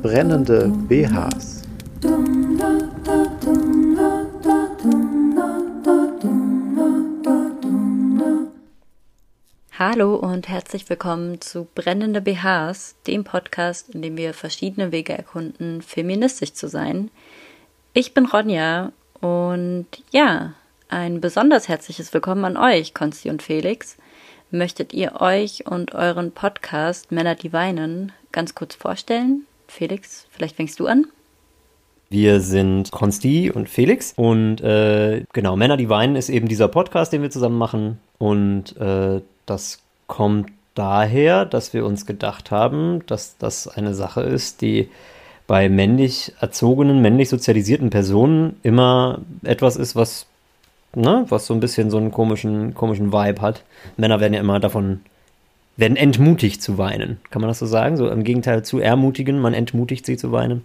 Brennende BHs. Hallo und herzlich willkommen zu Brennende BHs, dem Podcast, in dem wir verschiedene Wege erkunden, feministisch zu sein. Ich bin Ronja und ja, ein besonders herzliches Willkommen an euch, Konsti und Felix. Möchtet ihr euch und euren Podcast Männer, die weinen ganz kurz vorstellen? Felix, vielleicht fängst du an. Wir sind Konsti und Felix und äh, genau, Männer, die weinen ist eben dieser Podcast, den wir zusammen machen und äh, das kommt daher, dass wir uns gedacht haben, dass das eine Sache ist, die bei männlich erzogenen, männlich sozialisierten Personen immer etwas ist, was ne, was so ein bisschen so einen komischen, komischen Vibe hat. Männer werden ja immer davon, werden entmutigt zu weinen. Kann man das so sagen? So im Gegenteil zu ermutigen, man entmutigt sie zu weinen.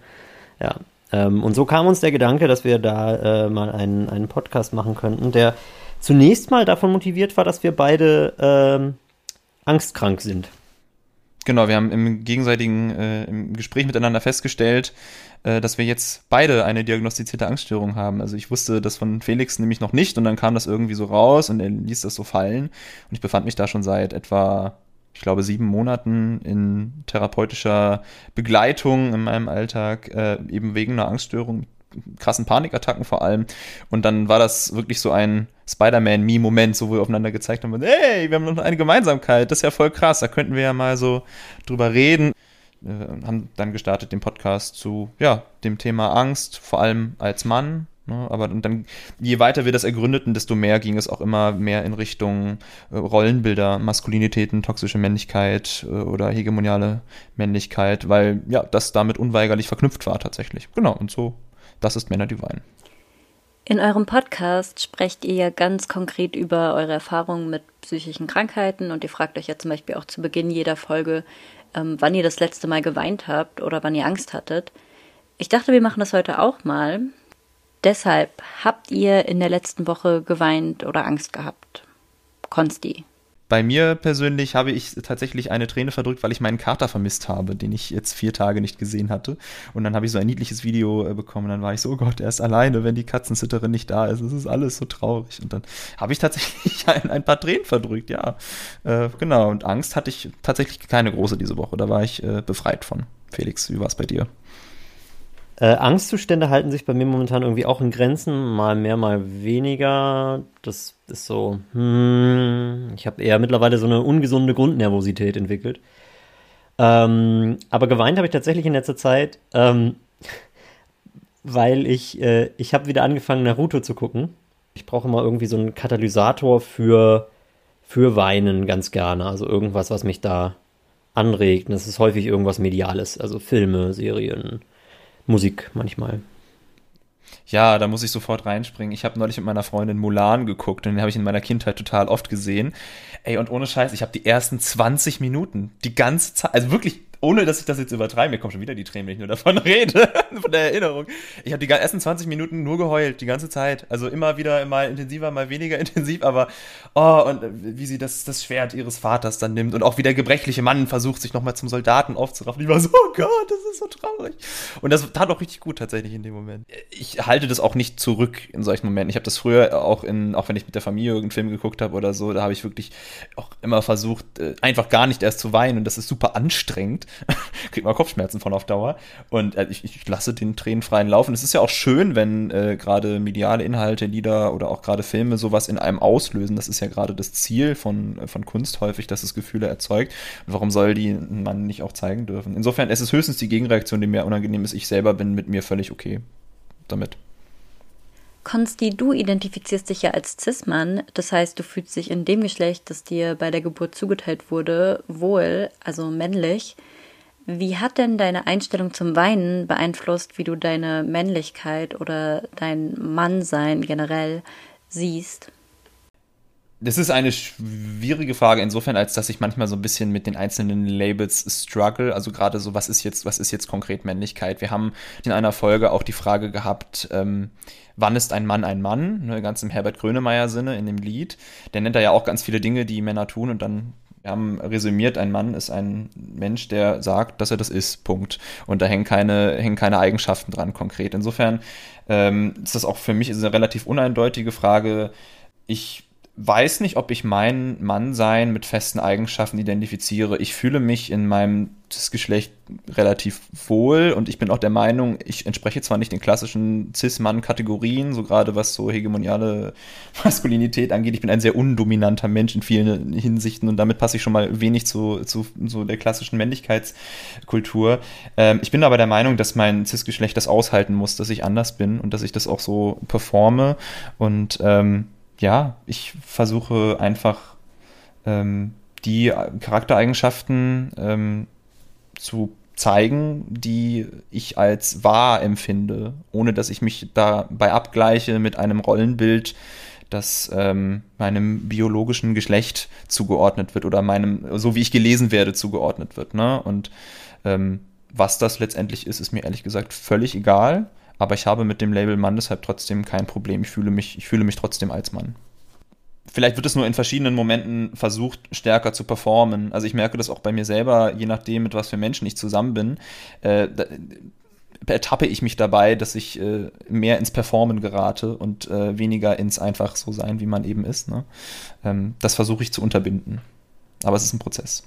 Ja. Ähm, und so kam uns der Gedanke, dass wir da äh, mal einen, einen Podcast machen könnten, der zunächst mal davon motiviert war, dass wir beide ähm, angstkrank sind. Genau, wir haben im gegenseitigen äh, im Gespräch miteinander festgestellt, äh, dass wir jetzt beide eine diagnostizierte Angststörung haben. Also ich wusste das von Felix nämlich noch nicht und dann kam das irgendwie so raus und er ließ das so fallen. Und ich befand mich da schon seit etwa, ich glaube, sieben Monaten in therapeutischer Begleitung in meinem Alltag, äh, eben wegen einer Angststörung krassen Panikattacken vor allem. Und dann war das wirklich so ein Spider-Man-Me-Moment, so wo wir aufeinander gezeigt haben, hey, wir haben noch eine Gemeinsamkeit, das ist ja voll krass, da könnten wir ja mal so drüber reden. Wir haben dann gestartet den Podcast zu, ja, dem Thema Angst, vor allem als Mann. Ne? Aber dann, je weiter wir das ergründeten, desto mehr ging es auch immer mehr in Richtung äh, Rollenbilder, Maskulinitäten, toxische Männlichkeit äh, oder hegemoniale Männlichkeit, weil ja, das damit unweigerlich verknüpft war tatsächlich. Genau, und so das ist Männer, die weinen. In eurem Podcast sprecht ihr ja ganz konkret über eure Erfahrungen mit psychischen Krankheiten und ihr fragt euch ja zum Beispiel auch zu Beginn jeder Folge, ähm, wann ihr das letzte Mal geweint habt oder wann ihr Angst hattet. Ich dachte, wir machen das heute auch mal. Deshalb habt ihr in der letzten Woche geweint oder Angst gehabt? Konsti. Bei mir persönlich habe ich tatsächlich eine Träne verdrückt, weil ich meinen Kater vermisst habe, den ich jetzt vier Tage nicht gesehen hatte. Und dann habe ich so ein niedliches Video äh, bekommen. Dann war ich so, oh Gott, er ist alleine, wenn die Katzensitterin nicht da ist. Es ist alles so traurig. Und dann habe ich tatsächlich ein, ein, paar Tränen verdrückt, ja. Äh, genau. Und Angst hatte ich tatsächlich keine große diese Woche. Da war ich äh, befreit von. Felix, wie war es bei dir? Äh, Angstzustände halten sich bei mir momentan irgendwie auch in Grenzen, mal mehr, mal weniger. Das ist so, hm, ich habe eher mittlerweile so eine ungesunde Grundnervosität entwickelt. Ähm, aber geweint habe ich tatsächlich in letzter Zeit, ähm, weil ich, äh, ich habe wieder angefangen, Naruto zu gucken. Ich brauche immer irgendwie so einen Katalysator für, für Weinen ganz gerne. Also irgendwas, was mich da anregt. Und das ist häufig irgendwas Mediales, also Filme, Serien, Musik manchmal. Ja, da muss ich sofort reinspringen. Ich habe neulich mit meiner Freundin Mulan geguckt und den habe ich in meiner Kindheit total oft gesehen. Ey, und ohne Scheiß, ich habe die ersten 20 Minuten, die ganze Zeit, also wirklich ohne dass ich das jetzt übertreibe, mir kommen schon wieder die Tränen, wenn ich nur davon rede, von der Erinnerung. Ich habe die ersten 20 Minuten nur geheult, die ganze Zeit. Also immer wieder mal intensiver, mal weniger intensiv, aber oh, und wie sie das, das Schwert ihres Vaters dann nimmt und auch wie der gebrechliche Mann versucht, sich nochmal zum Soldaten aufzuraffen. Ich war so, oh Gott, das ist so traurig. Und das tat auch richtig gut tatsächlich in dem Moment. Ich halte das auch nicht zurück in solchen Momenten. Ich habe das früher auch in, auch wenn ich mit der Familie irgendeinen Film geguckt habe oder so, da habe ich wirklich auch immer versucht, äh, einfach gar nicht erst zu weinen und das ist super anstrengend. kriegt man Kopfschmerzen von auf Dauer. Und äh, ich, ich, lasse den Tränen freien Laufen. Es ist ja auch schön, wenn äh, gerade mediale Inhalte, Lieder oder auch gerade Filme sowas in einem auslösen. Das ist ja gerade das Ziel von, von Kunst häufig, dass es Gefühle erzeugt. Und warum soll die man nicht auch zeigen dürfen? Insofern es ist es höchstens die Gegenreaktion, die mir unangenehm ist. Ich selber bin mit mir völlig okay damit. Konsti, du identifizierst dich ja als Cis-Mann, das heißt, du fühlst dich in dem Geschlecht, das dir bei der Geburt zugeteilt wurde, wohl, also männlich. Wie hat denn deine Einstellung zum Weinen beeinflusst, wie du deine Männlichkeit oder dein Mannsein generell siehst? Das ist eine schwierige Frage insofern, als dass ich manchmal so ein bisschen mit den einzelnen Labels struggle. Also gerade so, was ist jetzt, was ist jetzt konkret Männlichkeit? Wir haben in einer Folge auch die Frage gehabt, ähm, wann ist ein Mann ein Mann? Ne, ganz im Herbert Grönemeyer Sinne in dem Lied. Der nennt da ja auch ganz viele Dinge, die Männer tun und dann Wir haben resümiert, ein Mann ist ein Mensch, der sagt, dass er das ist, Punkt. Und da hängen keine, hängen keine Eigenschaften dran konkret. Insofern ähm, ist das auch für mich eine relativ uneindeutige Frage. Ich weiß nicht, ob ich mein Mannsein mit festen Eigenschaften identifiziere. Ich fühle mich in meinem Cis-Geschlecht relativ wohl und ich bin auch der Meinung, ich entspreche zwar nicht den klassischen Cis-Mann-Kategorien, so gerade was so hegemoniale Maskulinität angeht. Ich bin ein sehr undominanter Mensch in vielen Hinsichten und damit passe ich schon mal wenig zu, zu so der klassischen Männlichkeitskultur. Ähm, ich bin aber der Meinung, dass mein Cis-Geschlecht das aushalten muss, dass ich anders bin und dass ich das auch so performe und ähm, ja, ich versuche einfach ähm, die Charaktereigenschaften ähm, zu zeigen, die ich als wahr empfinde, ohne dass ich mich dabei abgleiche mit einem Rollenbild, das ähm, meinem biologischen Geschlecht zugeordnet wird oder meinem, so wie ich gelesen werde, zugeordnet wird. Ne? Und ähm, was das letztendlich ist, ist mir ehrlich gesagt völlig egal. Aber ich habe mit dem Label Mann deshalb trotzdem kein Problem. Ich fühle mich, ich fühle mich trotzdem als Mann. Vielleicht wird es nur in verschiedenen Momenten versucht, stärker zu performen. Also ich merke das auch bei mir selber, je nachdem, mit was für Menschen ich zusammen bin. Äh, da, ertappe ich mich dabei, dass ich äh, mehr ins Performen gerate und äh, weniger ins einfach so sein, wie man eben ist. Ne? Ähm, das versuche ich zu unterbinden. Aber es ist ein Prozess.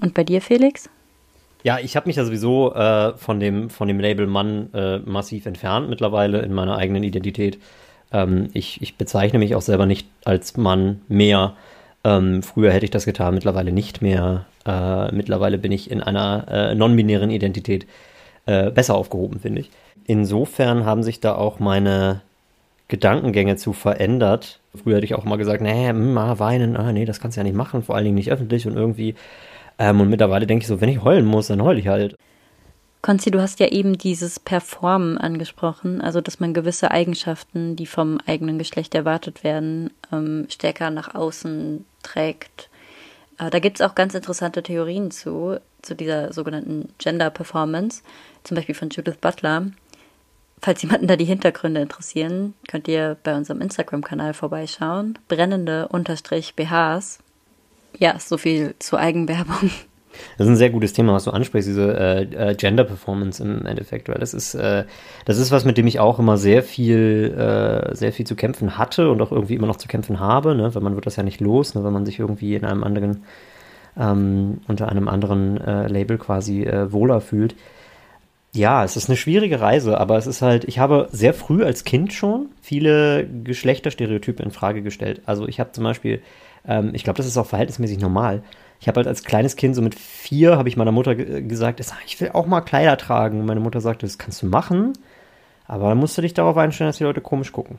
Und bei dir, Felix? Ja, ich habe mich ja sowieso äh, von, dem, von dem Label Mann äh, massiv entfernt mittlerweile in meiner eigenen Identität. Ähm, ich, ich bezeichne mich auch selber nicht als Mann mehr. Ähm, früher hätte ich das getan, mittlerweile nicht mehr. Äh, mittlerweile bin ich in einer äh, non-binären Identität äh, besser aufgehoben, finde ich. Insofern haben sich da auch meine Gedankengänge zu verändert. Früher hätte ich auch mal gesagt, nee, mal hm, weinen, ah, nee, das kannst du ja nicht machen, vor allen Dingen nicht öffentlich und irgendwie ähm, und mittlerweile denke ich so, wenn ich heulen muss, dann heule ich halt. Konzi, du hast ja eben dieses Performen angesprochen, also dass man gewisse Eigenschaften, die vom eigenen Geschlecht erwartet werden, ähm, stärker nach außen trägt. Äh, da gibt es auch ganz interessante Theorien zu, zu dieser sogenannten Gender Performance, zum Beispiel von Judith Butler. Falls jemanden da die Hintergründe interessieren, könnt ihr bei unserem Instagram-Kanal vorbeischauen. Brennende BHs ja, so viel zur Eigenwerbung. Das ist ein sehr gutes Thema, was du ansprichst, diese äh, äh, Gender Performance im Endeffekt, weil das ist, äh, das ist was, mit dem ich auch immer sehr viel, äh, sehr viel zu kämpfen hatte und auch irgendwie immer noch zu kämpfen habe, ne? weil man wird das ja nicht los, ne? wenn man sich irgendwie in einem anderen, ähm, unter einem anderen äh, Label quasi äh, wohler fühlt. Ja, es ist eine schwierige Reise, aber es ist halt, ich habe sehr früh als Kind schon viele Geschlechterstereotype in Frage gestellt. Also ich habe zum Beispiel ähm, ich glaube, das ist auch verhältnismäßig normal. Ich habe halt als kleines Kind, so mit vier, habe ich meiner Mutter gesagt, ich will auch mal Kleider tragen. Und meine Mutter sagte, das kannst du machen, aber dann musst du dich darauf einstellen, dass die Leute komisch gucken.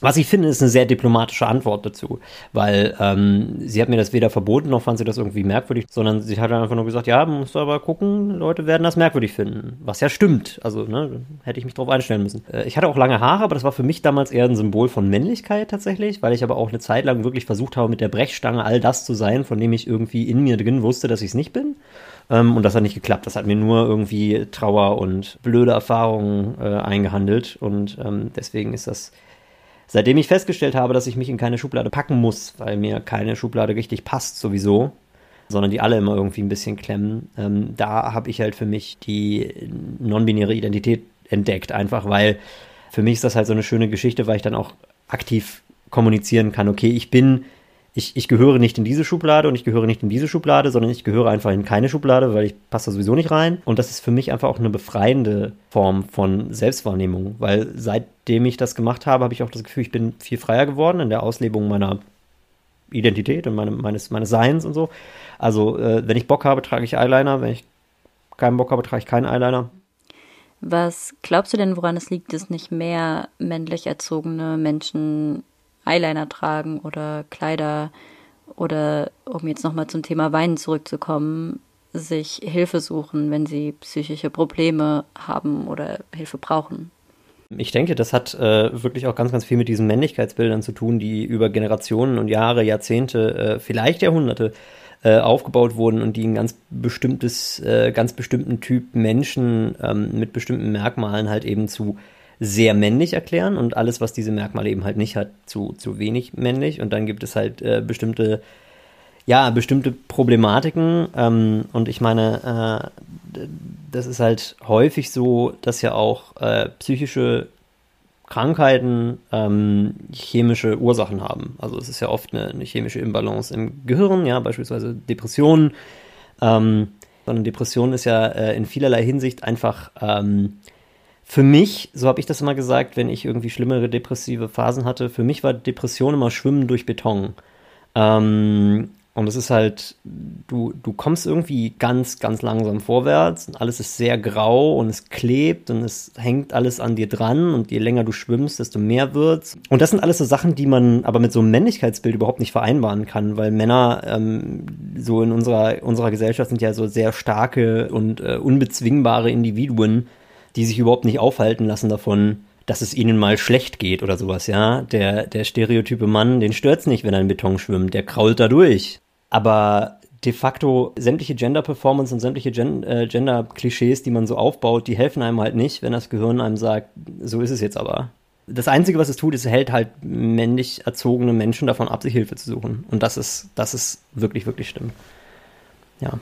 Was ich finde, ist eine sehr diplomatische Antwort dazu, weil ähm, sie hat mir das weder verboten, noch fand sie das irgendwie merkwürdig, sondern sie hat einfach nur gesagt, ja, musst du aber gucken, Leute werden das merkwürdig finden. Was ja stimmt, also ne, hätte ich mich darauf einstellen müssen. Äh, ich hatte auch lange Haare, aber das war für mich damals eher ein Symbol von Männlichkeit tatsächlich, weil ich aber auch eine Zeit lang wirklich versucht habe, mit der Brechstange all das zu sein, von dem ich irgendwie in mir drin wusste, dass ich es nicht bin. Ähm, und das hat nicht geklappt. Das hat mir nur irgendwie Trauer und blöde Erfahrungen äh, eingehandelt. Und ähm, deswegen ist das Seitdem ich festgestellt habe, dass ich mich in keine Schublade packen muss, weil mir keine Schublade richtig passt sowieso, sondern die alle immer irgendwie ein bisschen klemmen, ähm, da habe ich halt für mich die non-binäre Identität entdeckt, einfach weil für mich ist das halt so eine schöne Geschichte, weil ich dann auch aktiv kommunizieren kann, okay, ich bin ich, ich gehöre nicht in diese Schublade und ich gehöre nicht in diese Schublade, sondern ich gehöre einfach in keine Schublade, weil ich passe da sowieso nicht rein. Und das ist für mich einfach auch eine befreiende Form von Selbstwahrnehmung, weil seitdem ich das gemacht habe, habe ich auch das Gefühl, ich bin viel freier geworden in der Auslebung meiner Identität und meine, meines, meines Seins und so. Also, äh, wenn ich Bock habe, trage ich Eyeliner, wenn ich keinen Bock habe, trage ich keinen Eyeliner. Was glaubst du denn, woran es liegt, dass nicht mehr männlich erzogene Menschen Eyeliner tragen oder Kleider oder um jetzt nochmal zum Thema Weinen zurückzukommen, sich Hilfe suchen, wenn sie psychische Probleme haben oder Hilfe brauchen. Ich denke, das hat äh, wirklich auch ganz, ganz viel mit diesen Männlichkeitsbildern zu tun, die über Generationen und Jahre, Jahrzehnte, äh, vielleicht Jahrhunderte äh, aufgebaut wurden und die ein ganz bestimmtes, äh, ganz bestimmten Typ Menschen ähm, mit bestimmten Merkmalen halt eben zu sehr männlich erklären und alles, was diese Merkmale eben halt nicht hat, zu, zu wenig männlich. Und dann gibt es halt äh, bestimmte ja, bestimmte Problematiken. Ähm, und ich meine, äh, das ist halt häufig so, dass ja auch äh, psychische Krankheiten ähm, chemische Ursachen haben. Also es ist ja oft eine, eine chemische Imbalance im Gehirn, ja, beispielsweise Depressionen. Ähm, sondern Depression ist ja äh, in vielerlei Hinsicht einfach ähm, für mich, so habe ich das immer gesagt, wenn ich irgendwie schlimmere depressive Phasen hatte, für mich war Depression immer Schwimmen durch Beton. Ähm, und es ist halt, du, du kommst irgendwie ganz, ganz langsam vorwärts und alles ist sehr grau und es klebt und es hängt alles an dir dran und je länger du schwimmst, desto mehr wird's. Und das sind alles so Sachen, die man aber mit so einem Männlichkeitsbild überhaupt nicht vereinbaren kann, weil Männer ähm, so in unserer, unserer Gesellschaft sind ja so sehr starke und äh, unbezwingbare Individuen, die sich überhaupt nicht aufhalten lassen davon, dass es ihnen mal schlecht geht oder sowas, ja. Der, der stereotype Mann, den stört's nicht, wenn er in Beton schwimmt, der krault da durch. Aber de facto sämtliche Gender-Performance und sämtliche Gen äh, Gender-Klischees, die man so aufbaut, die helfen einem halt nicht, wenn das Gehirn einem sagt, so ist es jetzt aber. Das Einzige, was es tut, ist, es hält halt männlich erzogene Menschen davon ab, sich Hilfe zu suchen. Und das ist, das ist wirklich, wirklich schlimm. Ja.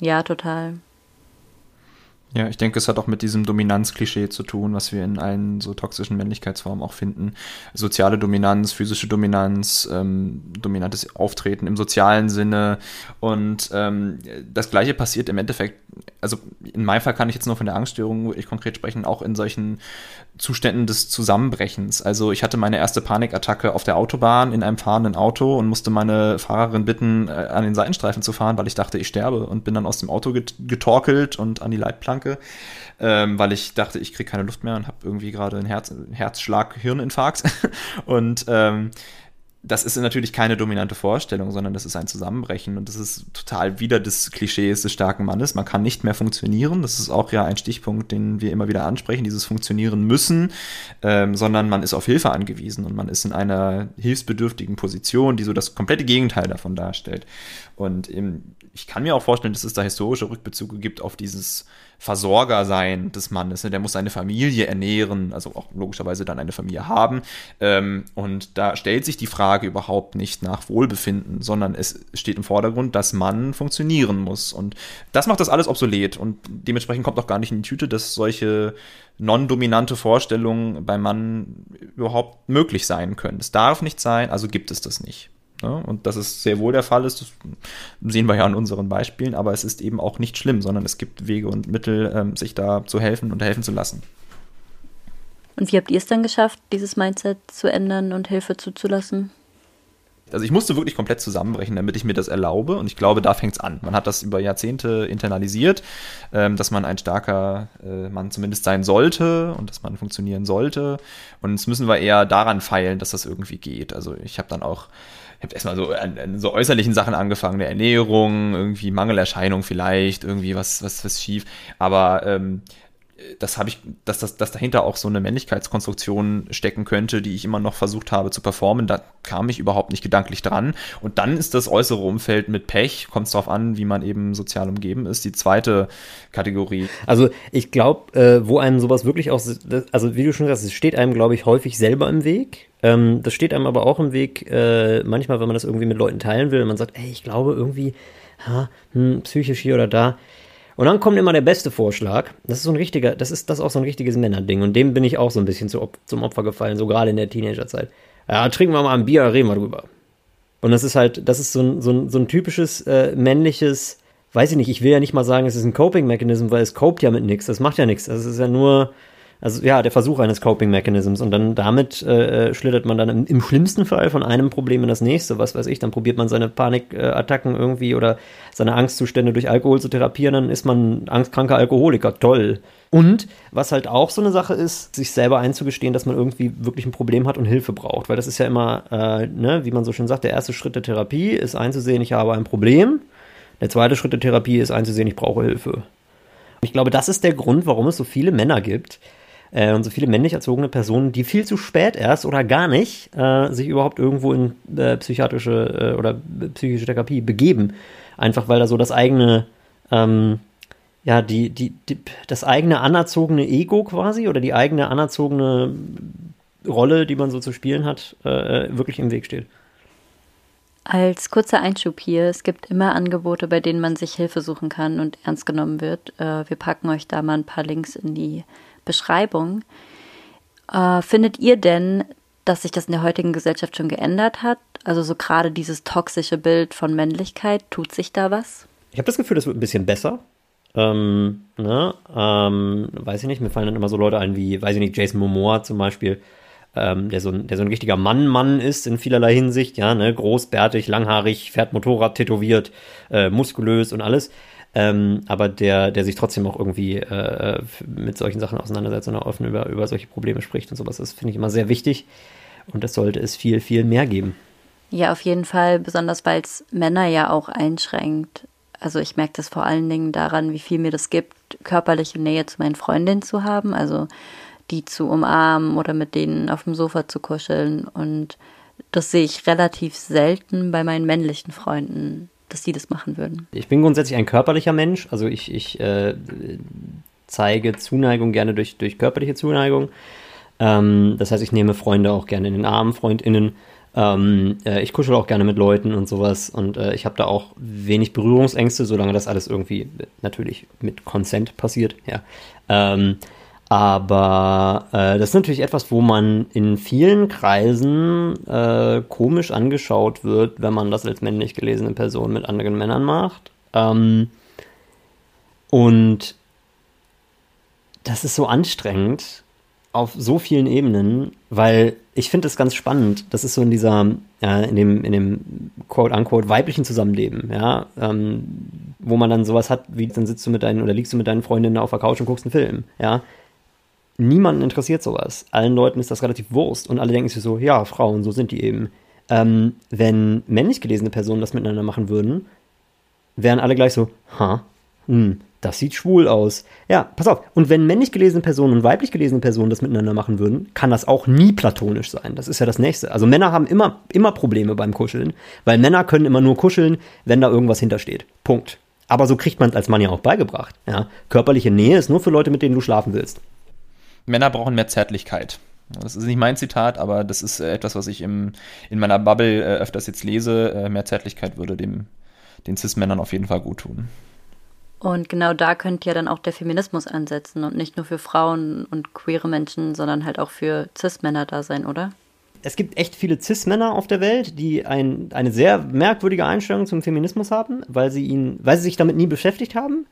Ja, total. Ja, ich denke, es hat auch mit diesem Dominanzklischee zu tun, was wir in allen so toxischen Männlichkeitsformen auch finden. Soziale Dominanz, physische Dominanz, ähm, dominantes Auftreten im sozialen Sinne. Und ähm, das Gleiche passiert im Endeffekt, also in meinem Fall kann ich jetzt nur von der Angststörung wirklich konkret sprechen, auch in solchen Zuständen des Zusammenbrechens. Also ich hatte meine erste Panikattacke auf der Autobahn in einem fahrenden Auto und musste meine Fahrerin bitten, äh, an den Seitenstreifen zu fahren, weil ich dachte, ich sterbe und bin dann aus dem Auto getorkelt und an die Leitplanke, ähm, weil ich dachte, ich kriege keine Luft mehr und habe irgendwie gerade einen Herz, Herzschlag, Hirninfarkt und ähm, das ist natürlich keine dominante Vorstellung, sondern das ist ein Zusammenbrechen und das ist total wieder des Klischees des starken Mannes. Man kann nicht mehr funktionieren. Das ist auch ja ein Stichpunkt, den wir immer wieder ansprechen, dieses Funktionieren müssen, ähm, sondern man ist auf Hilfe angewiesen und man ist in einer hilfsbedürftigen Position, die so das komplette Gegenteil davon darstellt. Und im, ich kann mir auch vorstellen, dass es da historische Rückbezüge gibt auf dieses Versorger sein des Mannes. Ne? Der muss seine Familie ernähren, also auch logischerweise dann eine Familie haben. Ähm, und da stellt sich die Frage überhaupt nicht nach Wohlbefinden, sondern es steht im Vordergrund, dass Mann funktionieren muss. Und das macht das alles obsolet. Und dementsprechend kommt auch gar nicht in die Tüte, dass solche non-dominante Vorstellungen beim Mann überhaupt möglich sein können. Es darf nicht sein, also gibt es das nicht. Ne? Und dass es sehr wohl der Fall ist, das sehen wir ja an unseren Beispielen, aber es ist eben auch nicht schlimm, sondern es gibt Wege und Mittel, ähm, sich da zu helfen und helfen zu lassen. Und wie habt ihr es dann geschafft, dieses Mindset zu ändern und Hilfe zuzulassen? Also ich musste wirklich komplett zusammenbrechen, damit ich mir das erlaube. Und ich glaube, da fängt es an. Man hat das über Jahrzehnte internalisiert, ähm, dass man ein starker äh, Mann zumindest sein sollte und dass man funktionieren sollte. Und jetzt müssen wir eher daran feilen, dass das irgendwie geht. Also ich habe dann auch habe erstmal so an, an, so äußerlichen Sachen angefangen, der Ernährung, irgendwie Mangelerscheinung vielleicht, irgendwie was, was, was schief. Aber ähm, das habe ich, dass, das, dass dahinter auch so eine Männlichkeitskonstruktion stecken könnte, die ich immer noch versucht habe zu performen, da kam ich überhaupt nicht gedanklich dran. Und dann ist das äußere Umfeld mit Pech, kommt es darauf an, wie man eben sozial umgeben ist, die zweite Kategorie. Also ich glaube, äh, wo einem sowas wirklich auch, also wie du schon sagst, es steht einem, glaube ich, häufig selber im Weg. Ähm, das steht einem aber auch im Weg, äh, manchmal, wenn man das irgendwie mit Leuten teilen will, man sagt, ey, ich glaube irgendwie, ha, hm, psychisch hier oder da und dann kommt immer der beste Vorschlag. Das ist so ein richtiger, das ist das auch so ein richtiges Männerding. Und dem bin ich auch so ein bisschen zu, zum Opfer gefallen, so gerade in der Teenagerzeit. Ja, trinken wir mal ein Bier, reden wir drüber. Und das ist halt, das ist so ein, so ein, so ein typisches äh, männliches, weiß ich nicht, ich will ja nicht mal sagen, es ist ein Coping-Mechanism, weil es copt ja mit nichts, das macht ja nichts. Das ist ja nur, also ja, der Versuch eines Coping-Mechanisms und dann damit äh, äh, schlittert man dann im, im, schlimmsten Fall von einem Problem in das nächste, was weiß ich, dann probiert man seine Panikattacken irgendwie oder seine Angstzustände durch Alkohol zu therapieren, dann ist man angstkranker Alkoholiker, toll. Und was halt auch so eine Sache ist, sich selber einzugestehen, dass man irgendwie wirklich ein Problem hat und Hilfe braucht, weil das ist ja immer, äh, ne, wie man so schön sagt, der erste Schritt der Therapie ist einzusehen, ich habe ein Problem. Der zweite Schritt der Therapie ist einzusehen, ich brauche Hilfe. Ich glaube, das ist der Grund, warum es so viele Männer gibt, äh, und so viele männlich erzogene Personen, die viel zu spät erst oder gar nicht äh, sich überhaupt irgendwo in äh, psychiatrische äh, oder psychische Therapie begeben. Einfach weil da so das eigene, ähm, ja, die, die, die, das eigene anerzogene Ego quasi oder die eigene anerzogene Rolle, die man so zu spielen hat, äh, wirklich im Weg steht. Als kurzer Einschub hier, es gibt immer Angebote, bei denen man sich Hilfe suchen kann und ernst genommen wird. Äh, wir packen euch da mal ein paar Links in die Beschreibung. Äh, findet ihr denn, dass sich das in der heutigen Gesellschaft schon geändert hat? Also so gerade dieses toxische Bild von Männlichkeit, tut sich da was? Ich habe das Gefühl, das wird ein bisschen besser. Ähm, ne? ähm, weiß ich nicht, mir fallen dann immer so Leute ein wie, weiß ich nicht, Jason Momoa zum Beispiel, ähm, der, so ein, der so ein richtiger Mann-Mann ist in vielerlei Hinsicht, ja, ne, großbärtig, langhaarig, fährt Motorrad, tätowiert, äh, muskulös und alles. Ähm, aber der, der sich trotzdem auch irgendwie äh, mit solchen Sachen auseinandersetzt und auch offen über, über solche Probleme spricht und sowas. Das finde ich immer sehr wichtig. Und das sollte es viel, viel mehr geben. Ja, auf jeden Fall, besonders weil es Männer ja auch einschränkt. Also ich merke das vor allen Dingen daran, wie viel mir das gibt, körperliche Nähe zu meinen Freundinnen zu haben. Also die zu umarmen oder mit denen auf dem Sofa zu kuscheln. Und das sehe ich relativ selten bei meinen männlichen Freunden, dass die das machen würden. Ich bin grundsätzlich ein körperlicher Mensch. Also ich, ich äh, zeige Zuneigung gerne durch, durch körperliche Zuneigung. Ähm, das heißt, ich nehme Freunde auch gerne in den Arm, FreundInnen. Ähm, äh, ich kuschel auch gerne mit Leuten und sowas und äh, ich habe da auch wenig Berührungsängste, solange das alles irgendwie natürlich mit Consent passiert, ja. Ähm, aber äh, das ist natürlich etwas, wo man in vielen Kreisen äh, komisch angeschaut wird, wenn man das als männlich gelesene Person mit anderen Männern macht. Ähm, und das ist so anstrengend auf so vielen Ebenen, weil ich finde es ganz spannend. Das ist so in dieser, äh, in dem, in dem quote-unquote weiblichen Zusammenleben, ja, ähm, wo man dann sowas hat, wie dann sitzt du mit deinen oder liegst du mit deinen Freundinnen auf der Couch und guckst einen Film, ja niemanden interessiert sowas. Allen Leuten ist das relativ Wurst und alle denken sich so, ja, Frauen, so sind die eben. Ähm, wenn männlich gelesene Personen das miteinander machen würden, wären alle gleich so, ha, hm, das sieht schwul aus. Ja, pass auf. Und wenn männlich gelesene Personen und weiblich gelesene Personen das miteinander machen würden, kann das auch nie platonisch sein. Das ist ja das Nächste. Also Männer haben immer, immer Probleme beim Kuscheln, weil Männer können immer nur kuscheln, wenn da irgendwas hintersteht. Punkt. Aber so kriegt man es als Mann ja auch beigebracht. Ja? Körperliche Nähe ist nur für Leute, mit denen du schlafen willst. Männer brauchen mehr Zärtlichkeit. Das ist nicht mein Zitat, aber das ist äh, etwas, was ich im, in meiner Bubble äh, öfters jetzt lese. Äh, mehr Zärtlichkeit würde dem, den Cis-Männern auf jeden Fall gut tun. Und genau da könnte ja dann auch der Feminismus ansetzen und nicht nur für Frauen und queere Menschen, sondern halt auch für Cis-Männer da sein, oder? Es gibt echt viele Cis-Männer auf der Welt, die ein, eine sehr merkwürdige Einstellung zum Feminismus haben, weil sie ihn, weil sie sich damit nie beschäftigt haben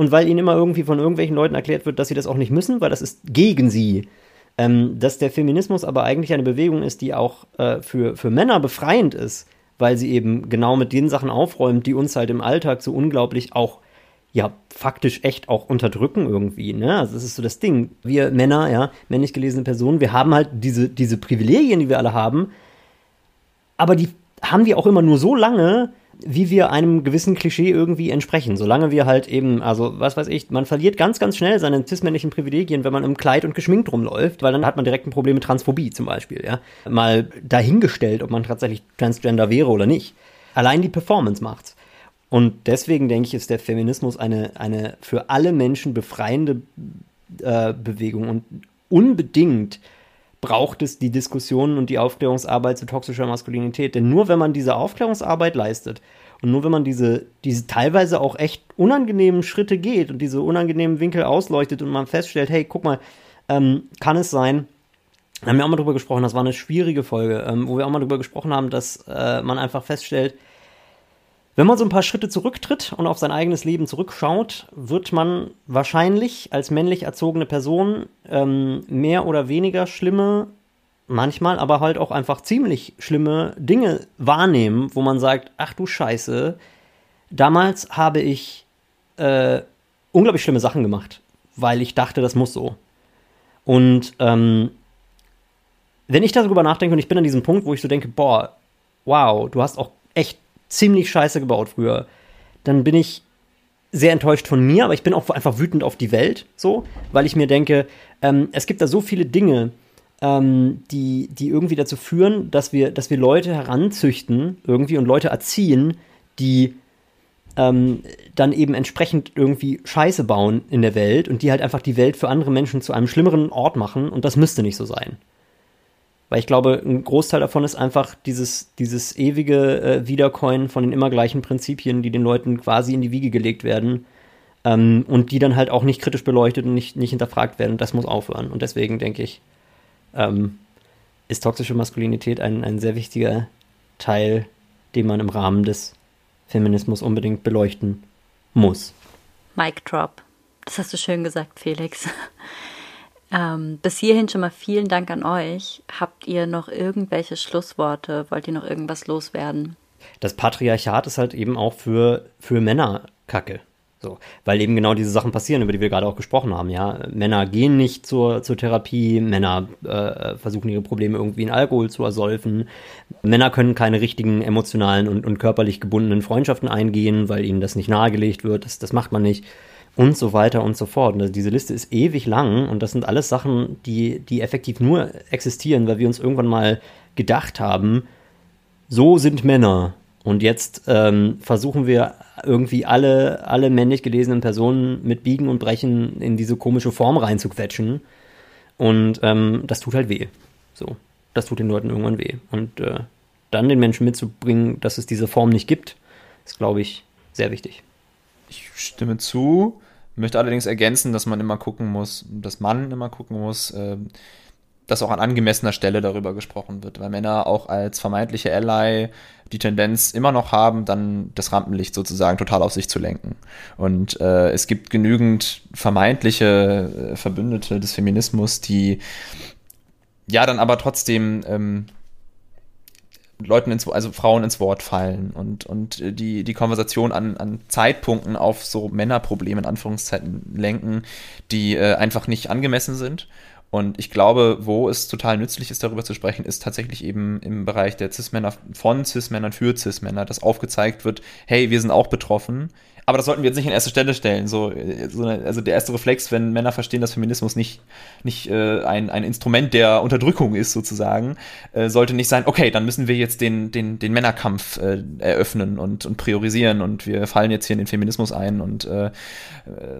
und weil ihnen immer irgendwie von irgendwelchen Leuten erklärt wird, dass sie das auch nicht müssen, weil das ist gegen sie. Ähm, dass der Feminismus aber eigentlich eine Bewegung ist, die auch äh, für, für Männer befreiend ist, weil sie eben genau mit den Sachen aufräumt, die uns halt im Alltag so unglaublich auch ja, faktisch echt auch unterdrücken irgendwie, ne? Also das ist so das Ding. Wir Männer, ja, männlich gelesene Personen, wir haben halt diese, diese Privilegien, die wir alle haben, aber die haben wir auch immer nur so lange, wie wir einem gewissen Klischee irgendwie entsprechen. Solange wir halt eben, also was weiß ich, man verliert ganz, ganz schnell seine cis-männlichen Privilegien, wenn man im Kleid und geschminkt rumläuft, weil dann hat man direkt ein Problem mit Transphobie zum Beispiel, ja. Mal dahingestellt, ob man tatsächlich Transgender wäre oder nicht. Allein die Performance macht's. Und deswegen denke ich, ist der Feminismus eine, eine für alle Menschen befreiende äh, Bewegung und unbedingt braucht es die Diskussionen und die Aufklärungsarbeit zu toxischer Maskulinität. Denn nur wenn man diese Aufklärungsarbeit leistet und nur wenn man diese, diese teilweise auch echt unangenehmen Schritte geht und diese unangenehmen Winkel ausleuchtet und man feststellt, hey, guck mal, ähm, kann es sein, haben wir auch mal drüber gesprochen, das war eine schwierige Folge, ähm, wo wir auch mal drüber gesprochen haben, dass äh, man einfach feststellt, wenn man so ein paar Schritte zurücktritt und auf sein eigenes Leben zurückschaut, wird man wahrscheinlich als männlich erzogene Person ähm, mehr oder weniger schlimme, manchmal aber halt auch einfach ziemlich schlimme Dinge wahrnehmen, wo man sagt, ach du Scheiße, damals habe ich äh, unglaublich schlimme Sachen gemacht, weil ich dachte, das muss so. Und ähm, wenn ich darüber nachdenke und ich bin an diesem Punkt, wo ich so denke, boah, wow, du hast auch echt ziemlich scheiße gebaut früher, dann bin ich sehr enttäuscht von mir, aber ich bin auch einfach wütend auf die Welt, so, weil ich mir denke, ähm, es gibt da so viele Dinge, ähm, die, die irgendwie dazu führen, dass wir, dass wir Leute heranzüchten irgendwie und Leute erziehen, die ähm, dann eben entsprechend irgendwie Scheiße bauen in der Welt und die halt einfach die Welt für andere Menschen zu einem schlimmeren Ort machen und das müsste nicht so sein. Weil ich glaube, ein Großteil davon ist einfach dieses, dieses ewige äh, Wiedercoin von den immer gleichen Prinzipien, die den Leuten quasi in die Wiege gelegt werden ähm, und die dann halt auch nicht kritisch beleuchtet und nicht, nicht hinterfragt werden. Das muss aufhören. Und deswegen denke ich, ähm, ist toxische Maskulinität ein, ein sehr wichtiger Teil, den man im Rahmen des Feminismus unbedingt beleuchten muss. Mic Drop. Das hast du schön gesagt, Felix. Ähm, bis hierhin schon mal vielen Dank an euch. Habt ihr noch irgendwelche Schlussworte? Wollt ihr noch irgendwas loswerden? Das Patriarchat ist halt eben auch für, für Männer Kacke. So, weil eben genau diese Sachen passieren, über die wir gerade auch gesprochen haben, ja. Männer gehen nicht zur, zur Therapie, Männer äh, versuchen ihre Probleme irgendwie in Alkohol zu ersäufen. Männer können keine richtigen emotionalen und, und körperlich gebundenen Freundschaften eingehen, weil ihnen das nicht nahegelegt wird. Das, das macht man nicht und so weiter und so fort. Und diese Liste ist ewig lang und das sind alles Sachen, die, die effektiv nur existieren, weil wir uns irgendwann mal gedacht haben, so sind Männer. Und jetzt ähm, versuchen wir irgendwie alle, alle männlich gelesenen Personen mit Biegen und Brechen in diese komische Form reinzuquetschen. Und ähm, das tut halt weh. So, das tut den Leuten irgendwann weh. Und äh, dann den Menschen mitzubringen, dass es diese Form nicht gibt, ist, glaube ich, sehr wichtig. Ich stimme zu, möchte allerdings ergänzen, dass man immer gucken muss, dass man immer gucken muss, äh, dass auch an angemessener Stelle darüber gesprochen wird, weil Männer auch als vermeintliche Ally die Tendenz immer noch haben, dann das Rampenlicht sozusagen total auf sich zu lenken. Und äh, es gibt genügend vermeintliche äh, Verbündete des Feminismus, die ja dann aber trotzdem ähm, Leuten ins, also Frauen ins Wort fallen und, und die, die Konversation an, an Zeitpunkten auf so Männerprobleme in Anführungszeiten lenken, die äh, einfach nicht angemessen sind. Und ich glaube, wo es total nützlich ist, darüber zu sprechen, ist tatsächlich eben im Bereich der Cis-Männer, von Cis-Männern für Cis-Männer, dass aufgezeigt wird, hey, wir sind auch betroffen, aber das sollten wir jetzt nicht in erste Stelle stellen. So, so eine, also der erste Reflex, wenn Männer verstehen, dass Feminismus nicht, nicht äh, ein, ein Instrument der Unterdrückung ist, sozusagen, äh, sollte nicht sein, okay, dann müssen wir jetzt den, den, den Männerkampf äh, eröffnen und, und priorisieren und wir fallen jetzt hier in den Feminismus ein und äh,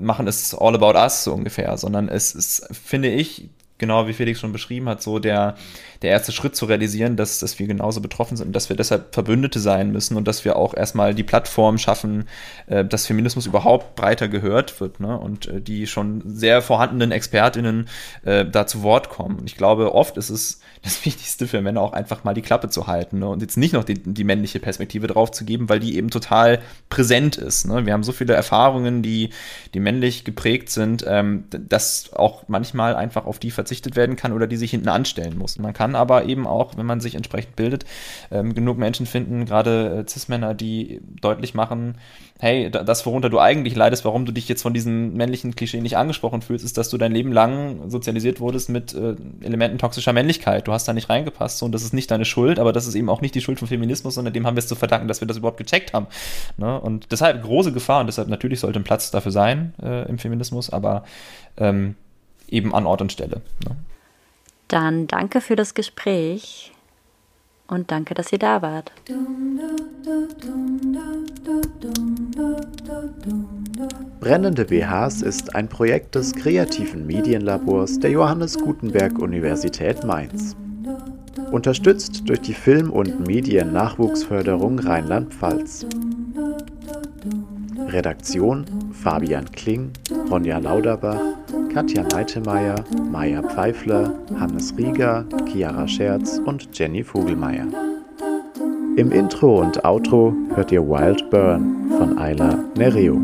machen es all about us, so ungefähr. Sondern es ist, finde ich, genau wie Felix schon beschrieben hat, so der, der erste Schritt zu realisieren, dass, dass wir genauso betroffen sind und dass wir deshalb Verbündete sein müssen und dass wir auch erstmal die Plattform schaffen, äh, dass Feminismus überhaupt breiter gehört wird ne? und äh, die schon sehr vorhandenen ExpertInnen äh, da zu Wort kommen. Ich glaube, oft ist es das Wichtigste für Männer auch einfach mal die Klappe zu halten ne? und jetzt nicht noch die, die männliche Perspektive drauf zu geben, weil die eben total präsent ist. Ne? Wir haben so viele Erfahrungen, die, die männlich geprägt sind, ähm, dass auch manchmal einfach auf die verzichtet werden kann oder die sich hinten anstellen muss. Man kann aber eben auch, wenn man sich entsprechend bildet, ähm, genug Menschen finden, gerade äh, Cis-Männer, die deutlich machen, hey, das, worunter du eigentlich leidest, warum du dich jetzt von diesem männlichen Klischee nicht angesprochen fühlst, ist, dass du dein Leben lang sozialisiert wurdest mit äh, Elementen toxischer Männlichkeit. Du hast da nicht reingepasst so, und das ist nicht deine Schuld, aber das ist eben auch nicht die Schuld von Feminismus, sondern dem haben wir es zu verdanken, dass wir das überhaupt gecheckt haben. Ne? Und deshalb große Gefahr und deshalb natürlich sollte ein Platz dafür sein äh, im Feminismus, aber ähm, eben an Ort und Stelle. Ne? Dann danke für das Gespräch und danke, dass ihr da wart. Brennende BHs ist ein Projekt des kreativen Medienlabors der Johannes Gutenberg Universität Mainz. Unterstützt durch die Film- und Mediennachwuchsförderung Rheinland-Pfalz. Redaktion Fabian Kling, Ronja Lauderbach, Katja Neitemeyer, Maja Pfeifler, Hannes Rieger, Chiara Scherz und Jenny Vogelmeier. Im Intro und Outro hört ihr Wild Burn von Ayla Nereo.